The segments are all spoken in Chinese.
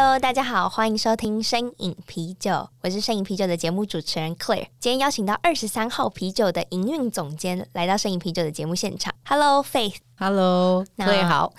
！Cheers！Hello，大家好，欢迎收听深饮啤酒，我是深饮啤酒的节目主持人 Claire。今天邀请到二十三号啤酒的营运总监来到深饮啤酒的节目现场。Hello，Faith。Hello，Claire 好。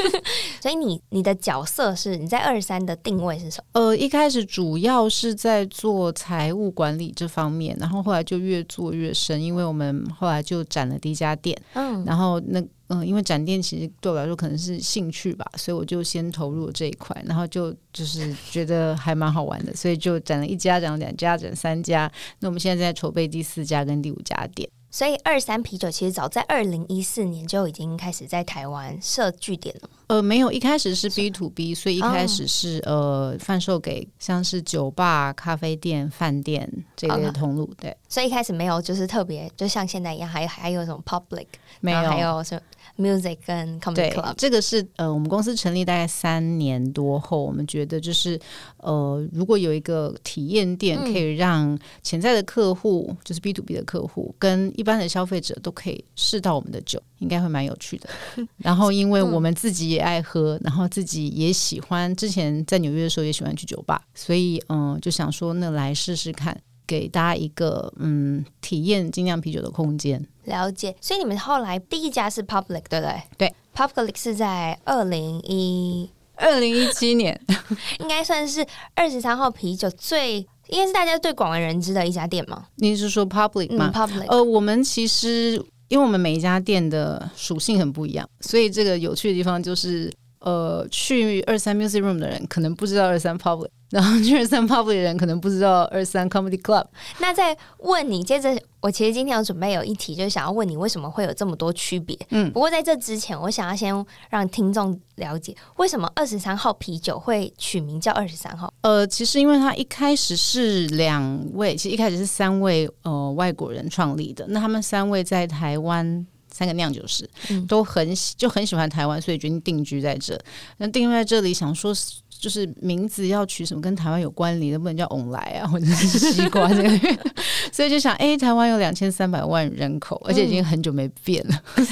所以你你的角色是你在二十三的定位是什么？呃，一开始主要是在做财务管理这方面，然后后来就越做越深，因为我们后来就展了第一家店。嗯，然后那。嗯，因为展店其实对我来说可能是兴趣吧，所以我就先投入这一块，然后就就是觉得还蛮好玩的，所以就展了一家，展了两家，展三家。那我们现在在筹备第四家跟第五家店。所以二三啤酒其实早在二零一四年就已经开始在台湾设据点了。呃，没有，一开始是 B to B，所以一开始是、哦、呃贩售给像是酒吧、咖啡店、饭店这类的通路。对，所以一开始没有就是特别，就像现在一样，还还有什么 public，没有，还有什么。Music 跟 Comedy Club，这个是呃，我们公司成立大概三年多后，我们觉得就是呃，如果有一个体验店，可以让潜在的客户，嗯、就是 B to B 的客户，跟一般的消费者都可以试到我们的酒，应该会蛮有趣的。然后，因为我们自己也爱喝，然后自己也喜欢，之前在纽约的时候也喜欢去酒吧，所以嗯、呃，就想说那来试试看。给大家一个嗯，体验精酿啤酒的空间。了解，所以你们后来第一家是 Public 对不对？对，Public 是在二零一二零一七年，应该算是二十三号啤酒最应该是大家最广为人知的一家店吗？你是说 Public 吗？嗯，Public。呃，我们其实因为我们每一家店的属性很不一样，所以这个有趣的地方就是，呃，去二三 Music Room 的人可能不知道二三 Public。然后去二三 public 的人可能不知道二三 comedy club。那再问你，接着我其实今天有准备有一题，就是想要问你为什么会有这么多区别。嗯，不过在这之前，我想要先让听众了解为什么二十三号啤酒会取名叫二十三号。呃，其实因为它一开始是两位，其实一开始是三位呃外国人创立的。那他们三位在台湾三个酿酒师、嗯、都很就很喜欢台湾，所以决定定居在这。那定居在这里，想说。就是名字要取什么跟台湾有关联的，不能叫“翁来”啊，或者是西瓜这个，所以就想，哎、欸，台湾有两千三百万人口，而且已经很久没变了，嗯、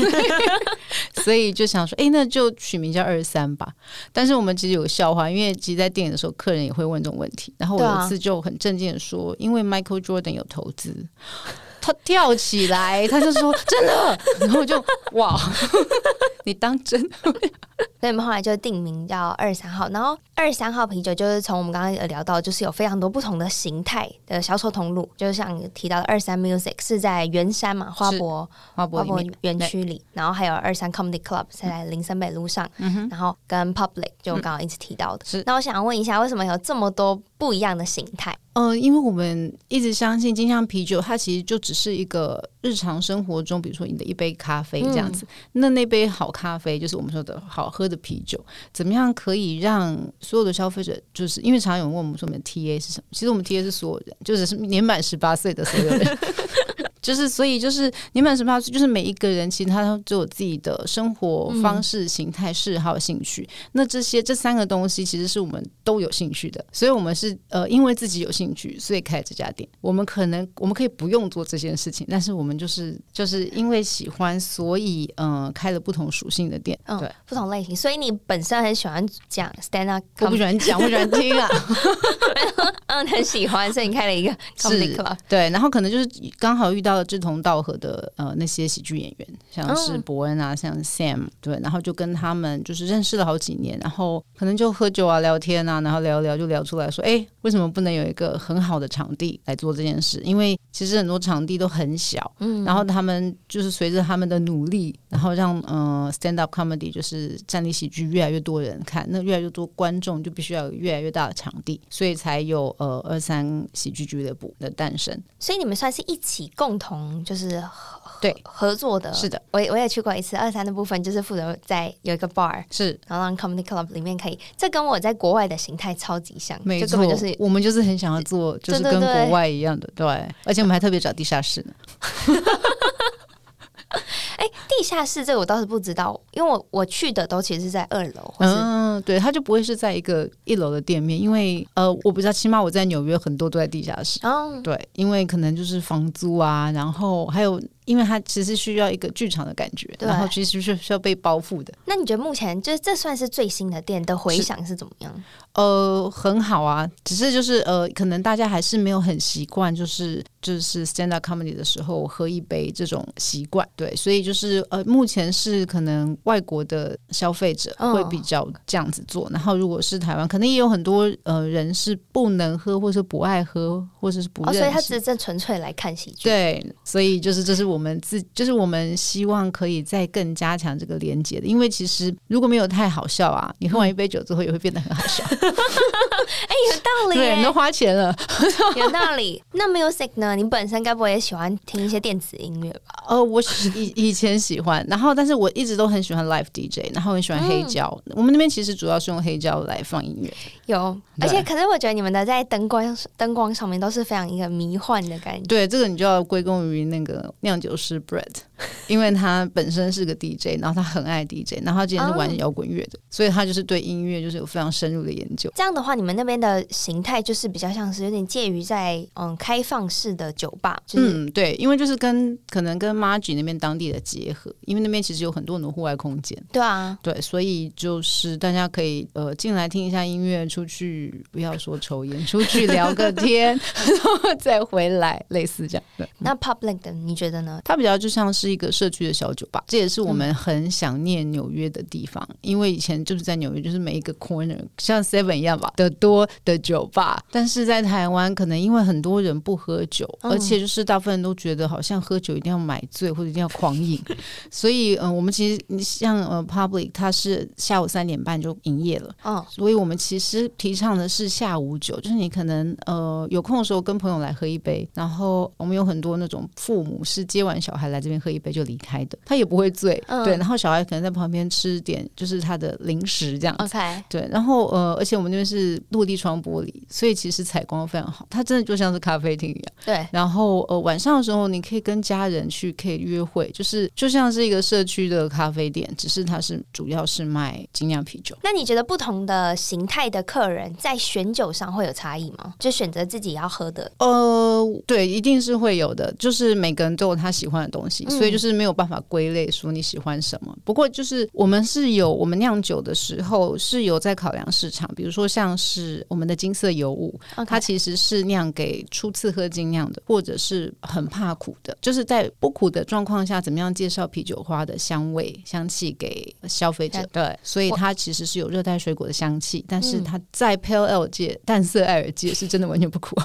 所以就想说，哎、欸，那就取名叫二三吧。但是我们其实有个笑话，因为其实，在电影的时候，客人也会问这种问题。然后我有一次就很正经的说，因为 Michael Jordan 有投资。他跳起来，他就说：“真的。”然后我就哇，你当真？所以我们后来就定名叫二三号。然后二三号啤酒就是从我们刚刚有聊到，就是有非常多不同的形态的销售通路，就是像你提到的二三 Music 是在圆山嘛，花博花博园区里，然后还有二三 Comedy Club 是在林森北路上，嗯、然后跟 Public 就我刚刚一直提到的。是、嗯，那我想问一下，为什么有这么多不一样的形态？呃，因为我们一直相信金香啤酒，它其实就只是一个日常生活中，比如说你的一杯咖啡这样子。嗯、那那杯好咖啡，就是我们说的好喝的啤酒，怎么样可以让所有的消费者，就是因为常常有人问我们说我们 TA 是什么？其实我们 TA 是所有人，就只是年满十八岁的所有人。就是，所以就是年满十八岁，就是每一个人其实他都有自己的生活方式、形态、嗜好、兴趣。那这些这三个东西，其实是我们都有兴趣的。所以，我们是呃，因为自己有兴趣，所以开这家店。我们可能我们可以不用做这件事情，但是我们就是就是因为喜欢，所以嗯、呃，开了不同属性的店。嗯，对，不同类型。所以你本身很喜欢讲 stand up，我不喜欢讲，我喜欢听啊。嗯，很喜欢，所以你开了一个 comedy club。对，然后可能就是刚好遇到。志同道合的呃那些喜剧演员，像是伯恩啊，像 Sam，对，然后就跟他们就是认识了好几年，然后可能就喝酒啊、聊天啊，然后聊一聊就聊出来说，哎，为什么不能有一个很好的场地来做这件事？因为其实很多场地都很小，嗯，然后他们就是随着他们的努力，然后让呃 stand up comedy 就是站立喜剧越来越多人看，那越来越多观众就必须要有越来越大的场地，所以才有呃二三喜剧俱乐部的诞生。所以你们算是一起共同。同就是。对，合作的，是的，我也我也去过一次。二三的部分就是负责在有一个 bar，是，然后让 comedy club 里面可以，这跟我在国外的形态超级像，没错，就根本就是我们就是很想要做，就是跟国外一样的，对，对，对，对，而且我们还特别找地下室呢。哎，地下室这个我倒是不知道，因为我我去的都其实是在二楼。嗯，对，它就不会是在一个一楼的店面，因为呃，我不知道，起码我在纽约很多都在地下室。哦，对，因为可能就是房租啊，然后还有。因为它其实需要一个剧场的感觉，然后其实是需要被包覆的。那你觉得目前就是这算是最新的店的回响是怎么样？呃，很好啊，只是就是呃，可能大家还是没有很习惯，就是就是 stand up comedy 的时候喝一杯这种习惯。对，所以就是呃，目前是可能外国的消费者会比较这样子做，嗯、然后如果是台湾，可能也有很多呃人是不能喝，或者是不爱喝，或者是不认识、哦，所以他只是纯粹来看喜剧。对，所以就是这是我。我们自就是我们希望可以再更加强这个连接的，因为其实如果没有太好笑啊，你喝完一杯酒之后也会变得很好笑。哎、欸，有道理，对，你都花钱了，有道理。那 music 呢？你本身该不会也喜欢听一些电子音乐吧？呃，我以以前喜欢，然后但是我一直都很喜欢 live DJ，然后很喜欢黑胶。嗯、我们那边其实主要是用黑胶来放音乐，有，而且可是我觉得你们的在灯光灯光上面都是非常一个迷幻的感觉。对，这个你就要归功于那个酿酒。就是 Brett，因为他本身是个 DJ，然后他很爱 DJ，然后他之前是玩摇滚乐的，所以他就是对音乐就是有非常深入的研究。这样的话，你们那边的形态就是比较像是有点介于在嗯开放式的酒吧，就是、嗯对，因为就是跟可能跟 Margie 那边当地的结合，因为那边其实有很多很多户外空间。对啊，对，所以就是大家可以呃进来听一下音乐，出去不要说抽烟，出去聊个 天，然后再回来，类似这样。对，那 Public 的你觉得呢？它比较就像是一个社区的小酒吧，这也是我们很想念纽约的地方，嗯、因为以前就是在纽约，就是每一个 corner 像 Seven 一样吧的多的酒吧，但是在台湾可能因为很多人不喝酒，嗯、而且就是大部分人都觉得好像喝酒一定要买醉或者一定要狂饮，所以嗯、呃，我们其实你像呃 Public 它是下午三点半就营业了，嗯，所以我们其实提倡的是下午酒，就是你可能呃有空的时候跟朋友来喝一杯，然后我们有很多那种父母是接完小孩来这边喝一杯就离开的，他也不会醉，嗯、对。然后小孩可能在旁边吃点，就是他的零食这样子。OK，对。然后呃，而且我们那边是落地窗玻璃，所以其实采光非常好，它真的就像是咖啡厅一样。对。然后呃，晚上的时候你可以跟家人去可以约会，就是就像是一个社区的咖啡店，只是它是主要是卖精酿啤酒。那你觉得不同的形态的客人在选酒上会有差异吗？就选择自己要喝的？呃，对，一定是会有的。就是每个人都有他喜欢的东西。所以就是没有办法归类说你喜欢什么。嗯、不过就是我们是有我们酿酒的时候是有在考量市场，比如说像是我们的金色尤物.它其实是酿给初次喝精酿的，或者是很怕苦的，就是在不苦的状况下，怎么样介绍啤酒花的香味香气给消费者？对，所以它其实是有热带水果的香气，但是它在 Pale Ale 界淡色艾尔界是真的完全不苦。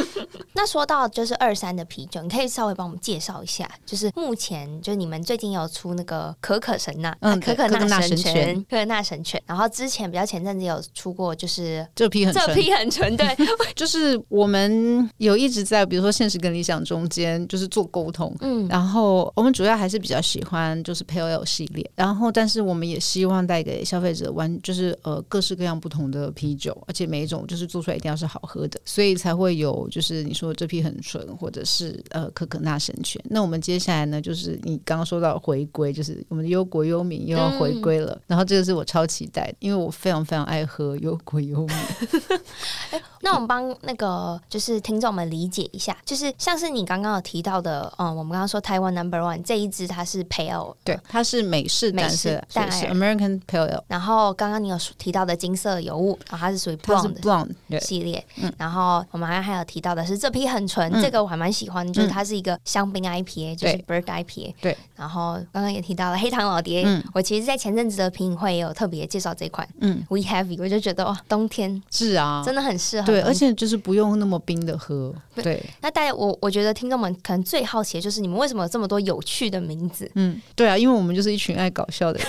那说到就是二三的啤酒，你可以稍微帮我们介绍一下，就是目前就你们最近有出那个可可神呐，嗯，可可纳神犬，可可纳神犬。然后之前比较前阵子有出过，就是这批很这批很纯，对，就是我们有一直在比如说现实跟理想中间就是做沟通，嗯，然后我们主要还是比较喜欢就是 Pale Ale 系列，然后但是我们也希望带给消费者玩就是呃各式各样不同的啤酒，而且每一种就是做出来一定要是好喝的，所以才会有就是你说这批很纯，或者是呃可可纳神泉。那我们接下来呢，就是你刚刚说到回归，就是我们的忧国忧民又要回归了。嗯、然后这个是我超期待的，因为我非常非常爱喝忧国忧民。欸、那我们帮那个就是听众们理解一下，就是像是你刚刚有提到的，嗯，我们刚刚说台湾 Number One 这一支它是 Pale，对，它是美式美式但是 American Pale。然后刚刚你有提到的金色油物，然后它是属于 Blonde 系列。嗯、然后我们还还有提到的是这批很纯，嗯、这个我还蛮喜欢，就是它是一个香槟 IPA，就是 Bird IPA。对。然后刚刚也提到了黑糖老爹，嗯，我其实，在前阵子的品饮会也有特别介绍这款，嗯，We Heavy，我就觉得哇，冬天是啊，真的很适合，对，而且就是不用那么冰的喝，对。那大家，我我觉得听众们可能最好奇的就是你们为什么有这么多有趣的名字？嗯，对啊，因为我们就是一群爱搞笑的人，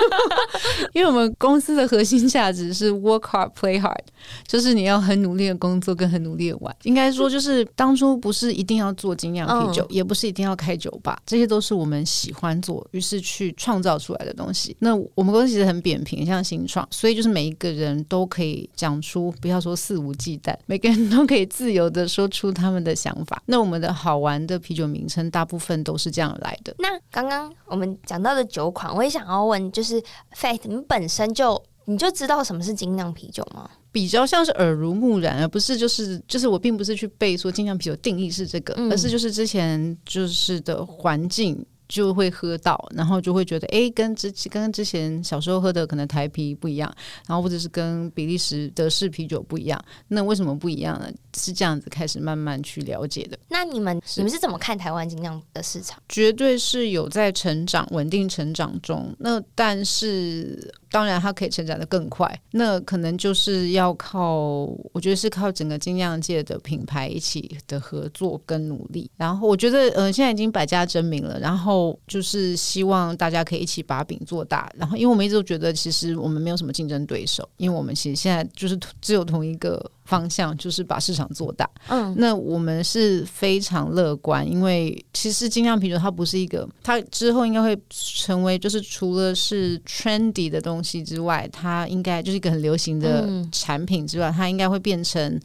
因为我们公司的核心价值是 Work Hard Play Hard，就是你要很努力的工作跟很努力的玩。应该说，就是当初不是一定要做精酿啤酒，嗯、也不是一定要开酒吧，这些都是我们喜欢做，于是去创造出来的东西。那我们公司其实很扁平，像新创，所以就是每一个人都可以讲出，不要说肆无忌惮，每个人都可以自由的说出他们的想法。那我们的好玩的啤酒名称，大部分都是这样来的。那刚刚我们讲到的酒款，我也想要问，就是 Fat，你本身就你就知道什么是精酿啤酒吗？比较像是耳濡目染，而不是就是就是我并不是去背说精酿啤酒定义是这个，嗯、而是就是之前就是的环境。就会喝到，然后就会觉得，哎，跟之跟之前小时候喝的可能台啤不一样，然后或者是跟比利时德式啤酒不一样，那为什么不一样呢？是这样子开始慢慢去了解的。那你们你们是怎么看台湾精酿的市场？绝对是有在成长，稳定成长中。那但是当然它可以成长的更快，那可能就是要靠，我觉得是靠整个精酿界的品牌一起的合作跟努力。然后我觉得，呃，现在已经百家争鸣了，然后。就是希望大家可以一起把饼做大，然后因为我们一直都觉得，其实我们没有什么竞争对手，因为我们其实现在就是只有同一个方向，就是把市场做大。嗯，那我们是非常乐观，因为其实精酿啤酒它不是一个，它之后应该会成为就是除了是 trendy 的东西之外，它应该就是一个很流行的产品之外，它应该会变成。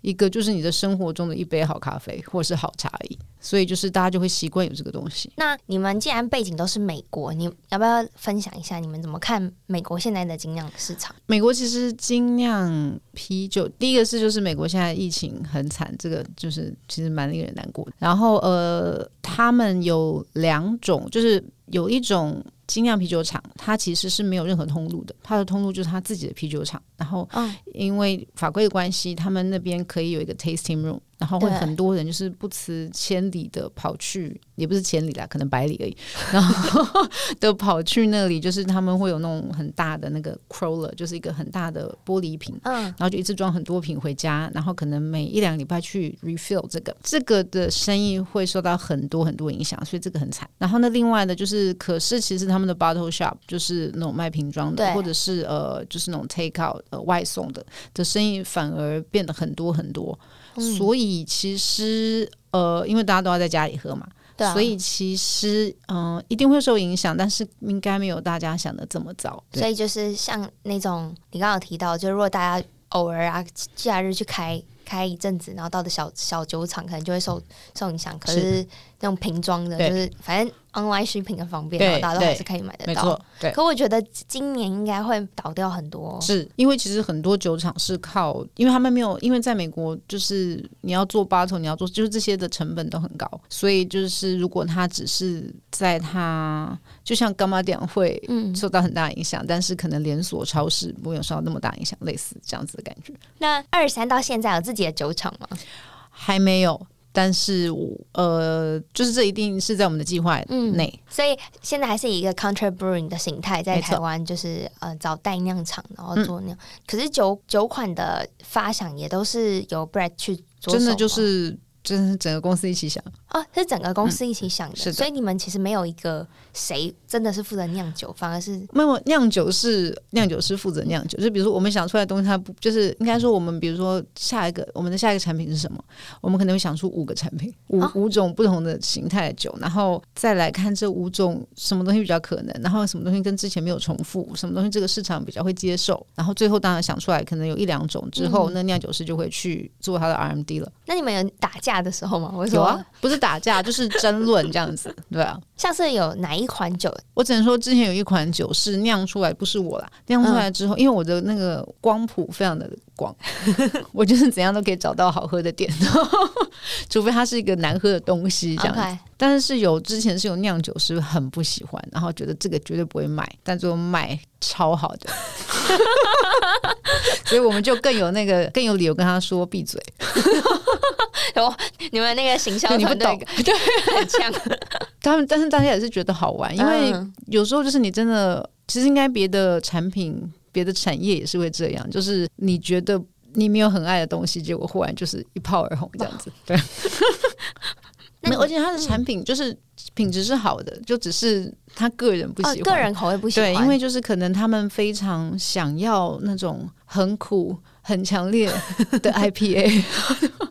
一个就是你的生活中的一杯好咖啡，或是好茶而已，所以就是大家就会习惯有这个东西。那你们既然背景都是美国，你要不要分享一下你们怎么看美国现在的精酿市场？美国其实精酿啤酒，第一个是就是美国现在疫情很惨，这个就是其实蛮令人难过的。然后呃，他们有两种，就是有一种。精酿啤酒厂，它其实是没有任何通路的，它的通路就是它自己的啤酒厂。然后，因为法规的关系，他们那边可以有一个 tasting room。然后会很多人就是不辞千里的跑去，也不是千里啦，可能百里而已。然后的跑去那里，就是他们会有那种很大的那个 crawler，就是一个很大的玻璃瓶，嗯，然后就一次装很多瓶回家，然后可能每一两个礼拜去 refill 这个，这个的生意会受到很多很多影响，所以这个很惨。然后呢，另外的就是，可是其实他们的 bottle shop 就是那种卖瓶装的，或者是呃，就是那种 take out 呃外送的的生意反而变得很多很多。所以其实呃，因为大家都要在家里喝嘛，所以其实嗯、呃，一定会受影响，但是应该没有大家想的这么糟。所以就是像那种你刚刚有提到，就是如果大家偶尔啊假日去开开一阵子，然后到的小小酒厂，可能就会受受影响。可是那种瓶装的，就是反正。online shipping 很方便，然后大家都还是可以买得到。对。可我觉得今年应该会倒掉很多，是因为其实很多酒厂是靠，因为他们没有，因为在美国就是你要做 bottle，你要做，就是这些的成本都很高，所以就是如果他只是在他，就像干妈店会受到很大影响，嗯、但是可能连锁超市不会有受到那么大影响，类似这样子的感觉。那二三到现在有自己的酒厂吗？还没有。但是我呃，就是这一定是在我们的计划内，嗯，所以现在还是以一个 contract brewing 的形态在台湾，就是呃找代酿厂，然后做酿。嗯、可是酒酒款的发想也都是由 Brett 去做，真的就是。就是整个公司一起想哦，是整个公司一起想的，嗯、是的，所以你们其实没有一个谁真的是负责酿酒，反而是没有酿酒是酿酒师负责酿酒。就比如说我们想出来的东西，它不就是应该说我们比如说下一个我们的下一个产品是什么？我们可能会想出五个产品，五、哦、五种不同的形态的酒，然后再来看这五种什么东西比较可能，然后什么东西跟之前没有重复，什么东西这个市场比较会接受，然后最后当然想出来可能有一两种之后，嗯、那酿酒师就会去做他的 RMD 了。那你们有打架的时候吗？我有啊，不是打架就是争论这样子，对啊。像是有哪一款酒？我只能说之前有一款酒是酿出来，不是我啦，酿出来之后，嗯、因为我的那个光谱非常的广，我就是怎样都可以找到好喝的点，除非它是一个难喝的东西这样.但是是有之前是有酿酒师很不喜欢，然后觉得这个绝对不会卖，但最后卖超好的，所以我们就更有那个更有理由跟他说闭嘴。有你们那个行销团队对很强，他们但是大家也是觉得好玩，因为有时候就是你真的其实应该别的产品、别的产业也是会这样，就是你觉得你没有很爱的东西，结果忽然就是一炮而红这样子，对。那而且他的产品就是品质是好的，就只是他个人不喜欢，个人口味不喜欢。对，因为就是可能他们非常想要那种很苦、很强烈的 IPA。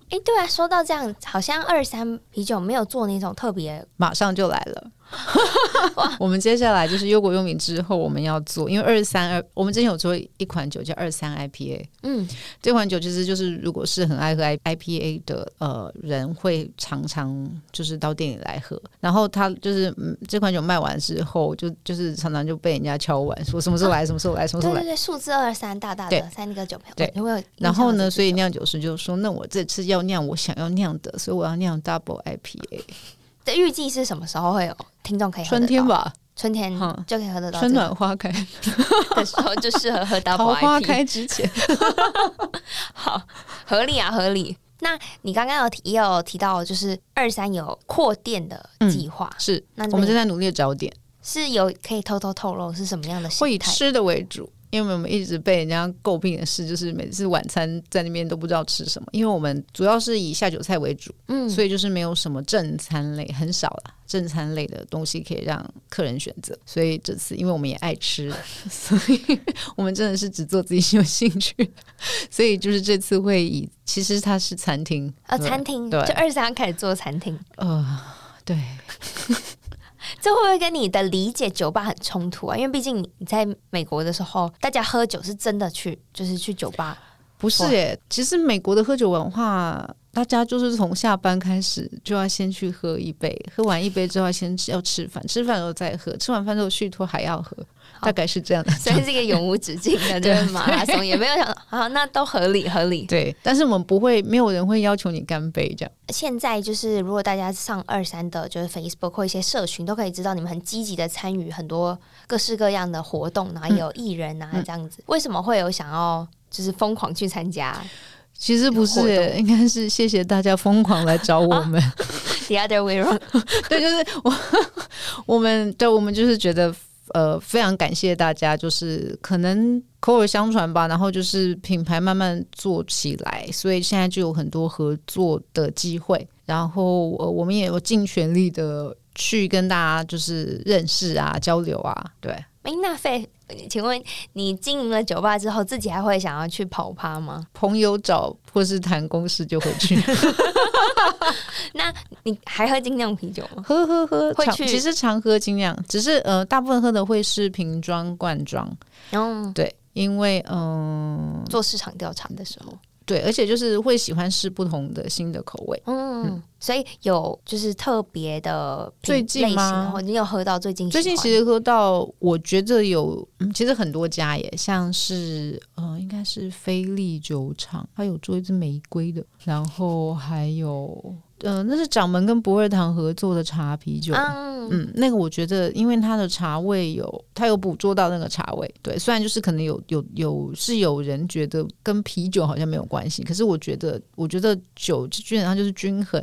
哎，对啊，说到这样，好像二三啤酒没有做那种特别，马上就来了。我们接下来就是忧国忧民之后，我们要做，因为二三二，我们之前有做一款酒叫二三 IPA，嗯，这款酒其实就是如果是很爱喝 IIPA 的呃人，会常常就是到店里来喝，然后他就是嗯这款酒卖完之后，就就是常常就被人家敲碗说什么时候来，什么时候来，什么时候来，对对对，数字二三大大的三个酒瓶，对，有没有？然后呢，所以酿酒师就说，那我这次要酿我想要酿的，所以我要酿 Double IPA。的预计是什么时候会有听众可以喝？春天吧，春天就可以喝得到。春暖花开 的时候就适合喝到 桃花开之前。好，合理啊，合理。那你刚刚有提也有提到，就是二三有扩店的计划，嗯，是？那我们正在努力找店，是有可以偷偷透露是什么样的？会以吃的为主。因为我们一直被人家诟病的事，就是每次晚餐在那边都不知道吃什么。因为我们主要是以下酒菜为主，嗯，所以就是没有什么正餐类，很少了正餐类的东西可以让客人选择。所以这次，因为我们也爱吃，所以我们真的是只做自己有兴趣。所以就是这次会以，其实它是餐厅啊，餐厅对，就二三开始做餐厅，呃，对。这会不会跟你的理解酒吧很冲突啊？因为毕竟你在美国的时候，大家喝酒是真的去，就是去酒吧。不是耶，其实美国的喝酒文化，大家就是从下班开始就要先去喝一杯，喝完一杯之后先要吃饭，吃饭后再喝，吃完饭之后续托还要喝。大概是这样的，所以是一个永无止境的 这个马拉松，也没有想 啊，那都合理合理。对，但是我们不会，没有人会要求你干杯这样。现在就是，如果大家上二三的，就是 Facebook 或一些社群，都可以知道你们很积极的参与很多各式各样的活动，然后也有艺人啊这样子。嗯、为什么会有想要就是疯狂去参加？其实不是，应该是谢谢大家疯狂来找我们。The other way around，对，就是我我们对，我们就是觉得。呃，非常感谢大家，就是可能口耳相传吧，然后就是品牌慢慢做起来，所以现在就有很多合作的机会，然后呃，我们也有尽全力的去跟大家就是认识啊、交流啊，对。哎，那费，请问你经营了酒吧之后，自己还会想要去跑趴吗？朋友找或是谈公事就会去。那你还喝精酿啤酒吗？喝喝喝，会去。其实常喝精酿，只是呃，大部分喝的会是瓶装、罐装。嗯，对，因为嗯，做市场调查的时候。对，而且就是会喜欢试不同的新的口味，嗯，嗯，所以有就是特别的最近吗？你有喝到最近？最近其实喝到，我觉得有，嗯，其实很多家耶，像是呃，应该是菲力酒厂，它有做一支玫瑰的，然后还有。呃，那是掌门跟博二堂合作的茶啤酒，嗯，嗯，那个我觉得，因为它的茶味有，它有捕捉到那个茶味，对，虽然就是可能有有有是有人觉得跟啤酒好像没有关系，可是我觉得，我觉得酒基本上就是均衡。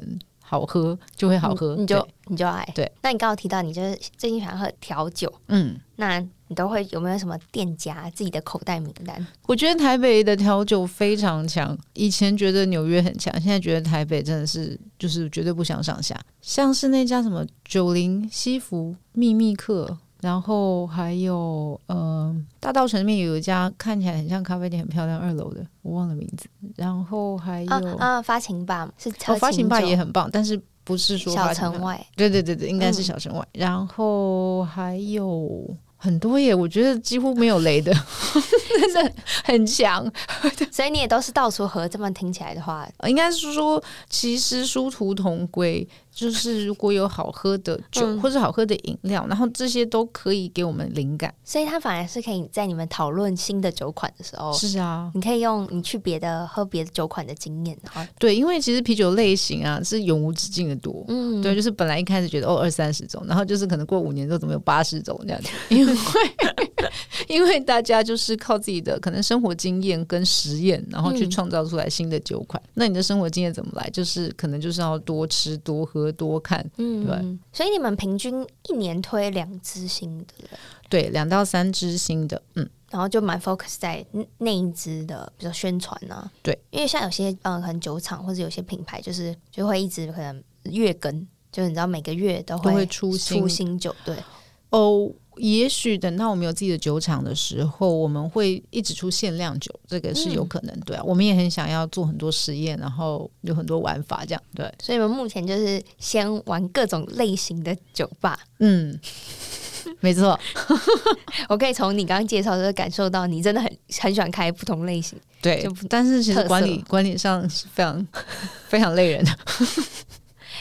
好喝就会好喝，你就你就爱。对，那你刚刚提到你就是最近喜欢喝调酒，嗯，那你都会有没有什么店家自己的口袋名单？我觉得台北的调酒非常强，以前觉得纽约很强，现在觉得台北真的是就是绝对不相上下。像是那家什么九零西服秘密客。然后还有，呃，大道城里面有一家看起来很像咖啡店，很漂亮，二楼的，我忘了名字。然后还有啊，啊，发情吧是哦，发情吧也很棒，但是不是说小城外？对对对对，应该是小城外。嗯、然后还有。很多耶，我觉得几乎没有雷的，真的很强。所以你也都是到处喝，这么听起来的话，应该是说其实殊途同归。就是如果有好喝的酒、嗯、或者好喝的饮料，然后这些都可以给我们灵感。所以它反而是可以在你们讨论新的酒款的时候，是啊，你可以用你去别的喝别的酒款的经验哈。对，因为其实啤酒类型啊是永无止境的多。嗯，对，就是本来一开始觉得哦二三十种，然后就是可能过五年之后怎么有八十种这样子，因为 因为大家就是靠自己的可能生活经验跟实验，然后去创造出来新的酒款。嗯、那你的生活经验怎么来？就是可能就是要多吃多喝。多看，嗯，对，所以你们平均一年推两支新的，对，两到三支新的，嗯，然后就蛮 focus 在那一支的，比如说宣传呢，对，因为像有些嗯，可能酒厂或者有些品牌，就是就会一直可能月更，就是你知道每个月都会，都会出新出新酒，对，哦。也许等到我们有自己的酒厂的时候，我们会一直出限量酒，这个是有可能，对啊。我们也很想要做很多实验，然后有很多玩法，这样对。所以，我们目前就是先玩各种类型的酒吧。嗯，没错。我可以从你刚刚介绍的感受到，你真的很很喜欢开不同类型。对，但是其实管理管理上是非常 非常累人的，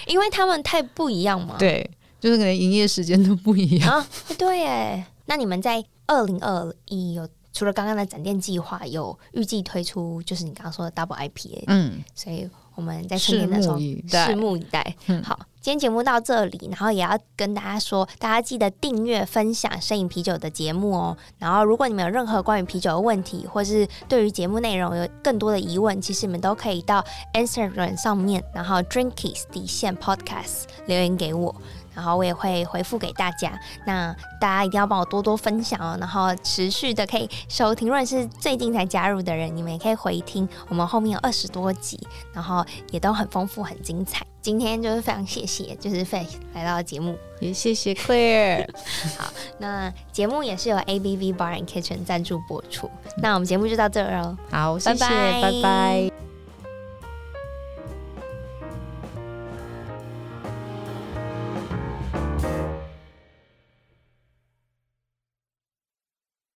因为他们太不一样嘛。对。就是可能营业时间都不一样啊，对耶。那你们在二零二一有除了刚刚的展店计划，有预计推出就是你刚刚说的 Double IPA，嗯，所以我们在春天的时候拭目以待。嗯，好，今天节目到这里，然后也要跟大家说，大家记得订阅、分享《摄影啤酒》的节目哦。然后，如果你们有任何关于啤酒的问题，或是对于节目内容有更多的疑问，其实你们都可以到 Instagram 上面，然后 Drinkies 底线 Podcast 留言给我。然后我也会回复给大家，那大家一定要帮我多多分享哦，然后持续的可以收听。如果是最近才加入的人，你们也可以回听，我们后面有二十多集，然后也都很丰富、很精彩。今天就是非常谢谢，就是 f a c e 来到节目，也谢谢 Claire。好，那节目也是由 ABV Bar and Kitchen 赞助播出。那我们节目就到这儿喽，好，谢谢，拜拜。拜拜。